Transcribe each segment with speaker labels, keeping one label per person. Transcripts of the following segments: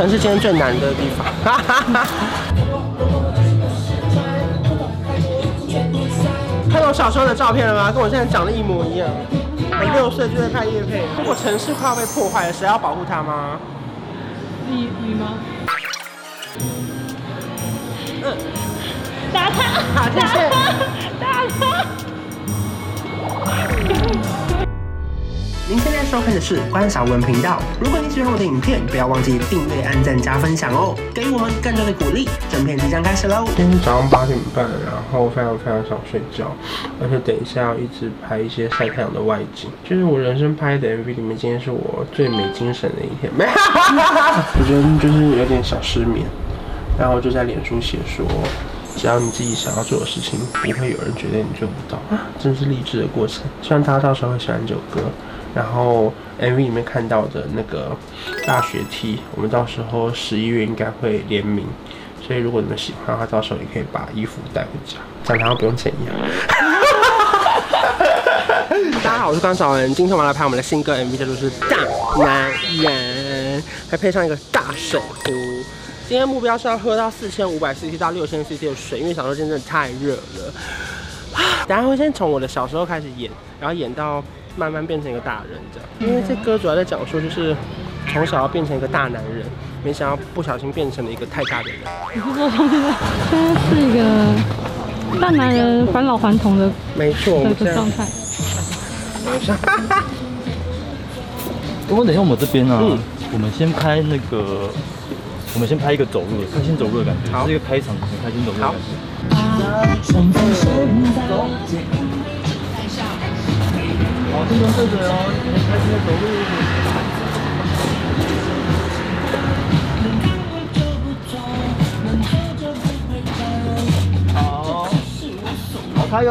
Speaker 1: 可能是今天最难的地方。看到我小时候的照片了吗？跟我现在长得一模一样。我六岁就在拍夜配。如果城市快要被破坏了，谁要保护它吗？
Speaker 2: 你你吗？
Speaker 1: 嗯。
Speaker 2: 打他！
Speaker 1: 好，谢谢。
Speaker 2: 打他！
Speaker 1: 您现在收看的是关韶文频道。如果你喜欢我的影片，不要忘记订阅、按赞、加分享哦，给予我们更多的鼓励。整片即将开始喽！今天早上八点半，然后非常非常想睡觉，而且等一下要一直拍一些晒太阳的外景。就是我人生拍的 MV 里面，今天是我最没精神的一天。没，我觉得就是有点小失眠，然后就在脸书写说，只要你自己想要做的事情，不会有人觉得你做不到。啊，真是励志的过程。希望大家到时候会喜欢这首歌。然后 MV 里面看到的那个大学 T，我们到时候十一月应该会联名，所以如果你们喜欢的话，到时候也可以把衣服带回家，这样他不用怎样。大家好，我是关韶文，今天我们来拍我们的新歌 MV，叫做是大男人，还配上一个大水壶。今天目标是要喝到四千五百 CC 到六千 CC 的水，因为小时候真的太热了。等下会先从我的小时候开始演，然后演到。慢慢变成一个大人，这样，因为这歌主要在讲述就是从小要变成一个大男人，没想到不小心变成了一个太大的人。
Speaker 2: 你是说现在现在是一个大男人返老还童的，
Speaker 1: 没错，
Speaker 2: 的状态。
Speaker 1: 等一下，
Speaker 3: 如果等一下我们这边呢、啊嗯，我们先拍那个，我们先拍一个走路的开心走路的感觉，好，是一个开场很开心走路的感觉。好，这边对嘴哦，开心的走路。好，好，拍一个。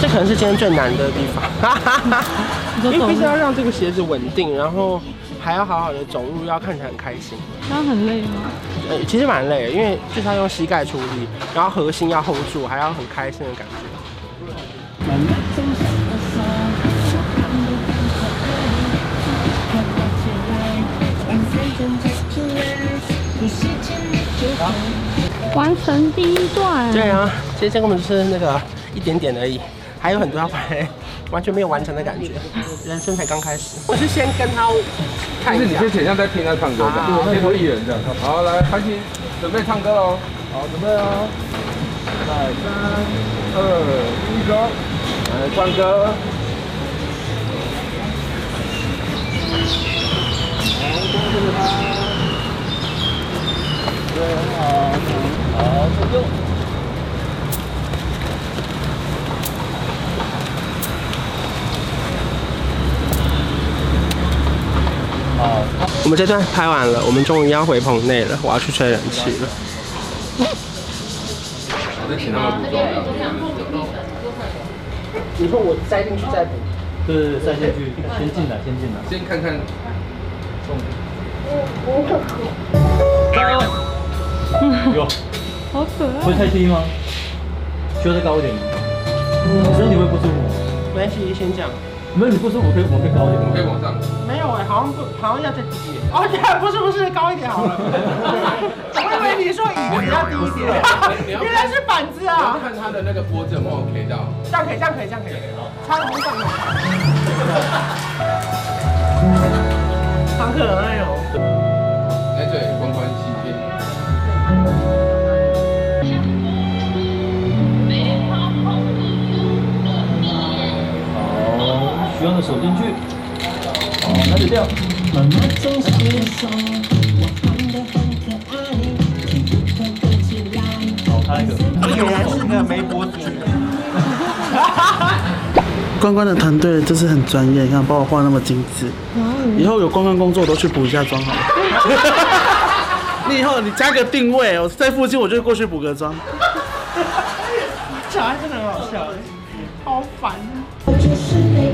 Speaker 1: 这可能是今天最难的地方，因为必须要让这个鞋子稳定，然后。还要好好的走路，要看起来很开心。
Speaker 2: 这样很累吗？
Speaker 1: 呃，其实蛮累的，因为就是要用膝盖出力，然后核心要 hold 住，还要很开心的感觉。
Speaker 2: 完成第一段。
Speaker 1: 对啊，其实这根本就是那个一点点而已，还有很多要拍。完全没有完成的感觉，人生才刚开始。我是先跟他看一下，
Speaker 4: 就是你先想象在听他唱歌，对，先做艺人这样。好，来，开心，准备唱歌喽。好，准备哦。来，三、二、一，走。来，唱歌。好，恭喜他。对，很好，好，成功。
Speaker 1: 我们这段拍完了，我们终于要回棚内了。我要去吹冷气了。以后我塞进去再补？
Speaker 3: 对对对，塞进去，先进来，先进来，
Speaker 4: 先看看。
Speaker 3: 加油！有。
Speaker 2: 好可爱。
Speaker 3: 会太低吗？需要再高一点吗？身体会不舒服？
Speaker 1: 没关系，先讲。
Speaker 3: 没有，你不是我可以，我们可以高一点，我们可以往上。
Speaker 1: 没有哎、欸，好像不，好像要再低一点。哦，不是不是，高一点好了。我以为你说椅子要低一点，原来是板子啊。
Speaker 4: 看他的那个脖子有没有 K 到。这样可以，这样可以，这样可以。差不多这样。
Speaker 1: 好可爱哦。
Speaker 3: 手进去，好，开始掉。好，拍一个。
Speaker 1: 原来是个没脖子。
Speaker 5: 关关的团队就是很专业，你看把我画那么精致。以后有关关工作，我都去补一下妆好了。你以后你加个定位，我在附近，我就过去补个妆。
Speaker 1: 小孩真的很好笑，好烦。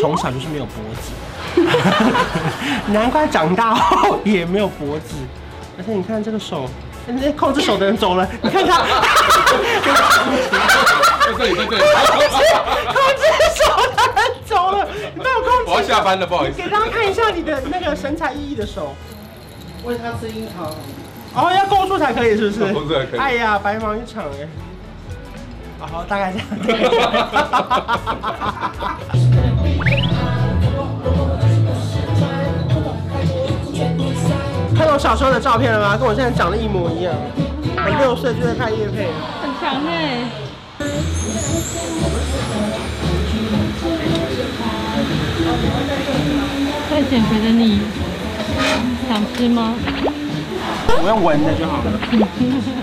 Speaker 1: 从小就是没有脖子，难怪长大后也没有脖子。而且你看这个手，那控制手的人走了，你看他，
Speaker 4: 在这里，在这里，
Speaker 1: 控制手的人走了，你帮我控制。
Speaker 4: 我要下班了，不好意思。
Speaker 1: 给大家看一下你的那个神采奕奕的手。
Speaker 5: 喂它吃樱桃。
Speaker 1: 哦，要够数才可以，是不是？
Speaker 4: 够数才可以。
Speaker 1: 哎呀，白忙一场哎。好，大概这样。看到我小时候的照片了吗？跟我现在长得一模一样。我六岁就在看业配。
Speaker 2: 很强哎。在减肥的你，想吃吗？
Speaker 1: 我用闻的就好了。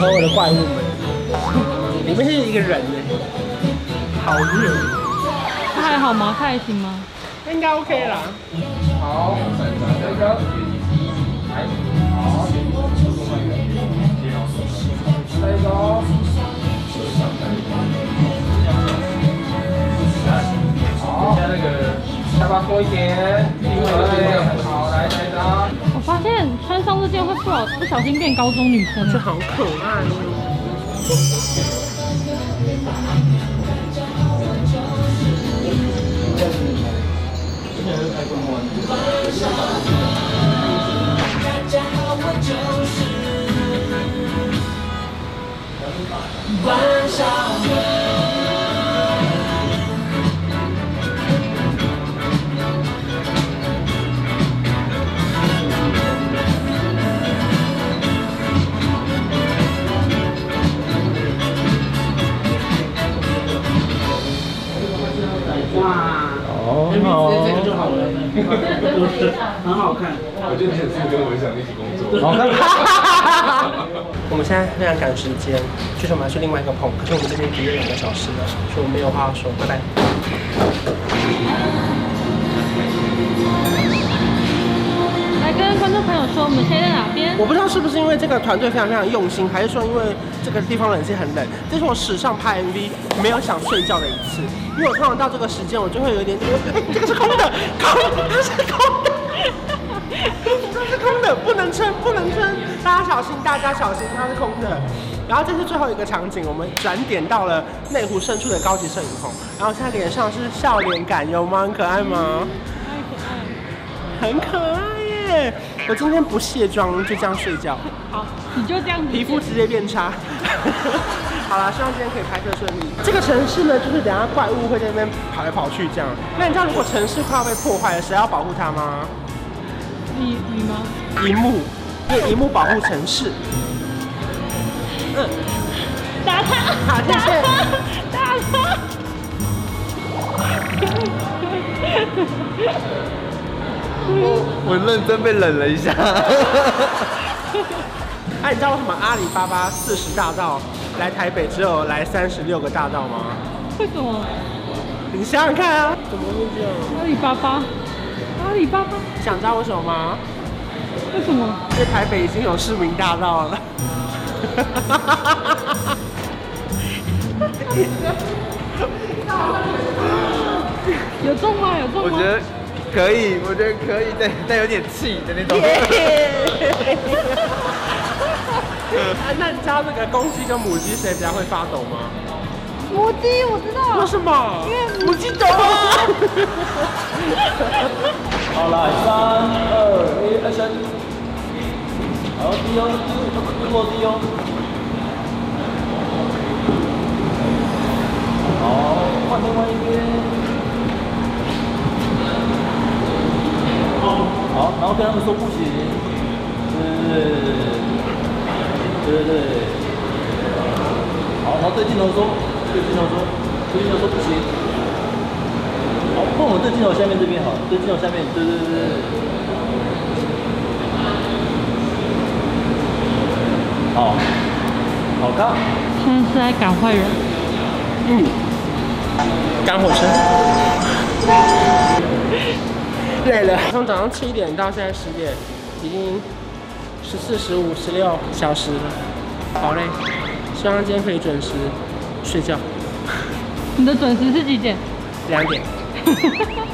Speaker 1: 我和我的怪物们，里面是一个人呢，好热。
Speaker 2: 他还好吗？他还行吗？
Speaker 1: 应该 OK 啦。
Speaker 4: 好，那个，来，好，再一个。好，现在那个下巴多一
Speaker 2: 点，不好不小心变高中女生
Speaker 1: 了，这好可爱哦。
Speaker 5: 很好看，
Speaker 4: 我觉得你很适合跟文祥一起工作。
Speaker 1: 我们现在非常赶时间，就是我们要去另外一个棚，可是我们这边只有两个小时了，所以我没有话要说，拜拜。
Speaker 2: 来跟观众朋友说，我们现在在哪边？
Speaker 1: 我不知道是不是因为这个团队非常非常用心，还是说因为这个地方冷气很冷。这是我史上拍 MV 没有想睡觉的一次，因为我通常到这个时间，我就会有点觉得，哎，这个是空的，空的，它是空的。这是空的，不能撑，不能撑，大家小心，大家小心，它是空的。然后这是最后一个场景，我们转点到了内湖深处的高级摄影棚，然后现在脸上是笑脸感，有吗？很可爱吗？可爱很可爱耶！我今天不卸妆，就这样睡觉。
Speaker 2: 好，你就这样。
Speaker 1: 皮肤直接变差。好了，希望今天可以拍摄顺利。这个城市呢，就是等下怪物会在那边跑来跑去这样。那你知道如果城市快要被破坏了，谁要保护它吗？
Speaker 2: 你你吗？
Speaker 1: 荧幕，因为萤幕保护城市。嗯，
Speaker 2: 打他，
Speaker 1: 好，谢谢。
Speaker 2: 打他。
Speaker 3: 我我认真被冷了一下。
Speaker 1: 哎，你知道为什么阿里巴巴四十大盗来台北只有来三十六个大盗吗？
Speaker 2: 为什么？
Speaker 1: 你想想看啊，怎么会这样？
Speaker 2: 阿里巴巴。阿里巴巴，
Speaker 1: 想知道为什么吗？
Speaker 2: 为什么？
Speaker 1: 因为台北已经有市民大道了。
Speaker 2: 有中吗？有中吗？
Speaker 3: 我觉得可以，我觉得可以，但但有点气的那种。
Speaker 1: 啊那你知道那个公鸡跟母鸡谁比较会发抖吗？
Speaker 2: 母鸡，我知道。
Speaker 1: 为什么？
Speaker 2: 因为母鸡抖。
Speaker 3: 好，来，三二一，Action！好，低哦，低，落地哦。好，换另外一边。好，然后跟他们说不行。对对对对对。好，然后对镜头说，对镜头说，对镜头说不行。好，放我对镜头下面这边好，对镜头下面，对对对对。好，好看。
Speaker 2: 现在是在赶坏人。
Speaker 1: 嗯。赶火车。累了，从早上七点到现在十点，已经十四、十五、十六小时了，好累。希望今天可以准时睡觉。
Speaker 2: 你的准时是
Speaker 1: 几
Speaker 6: 点？两点。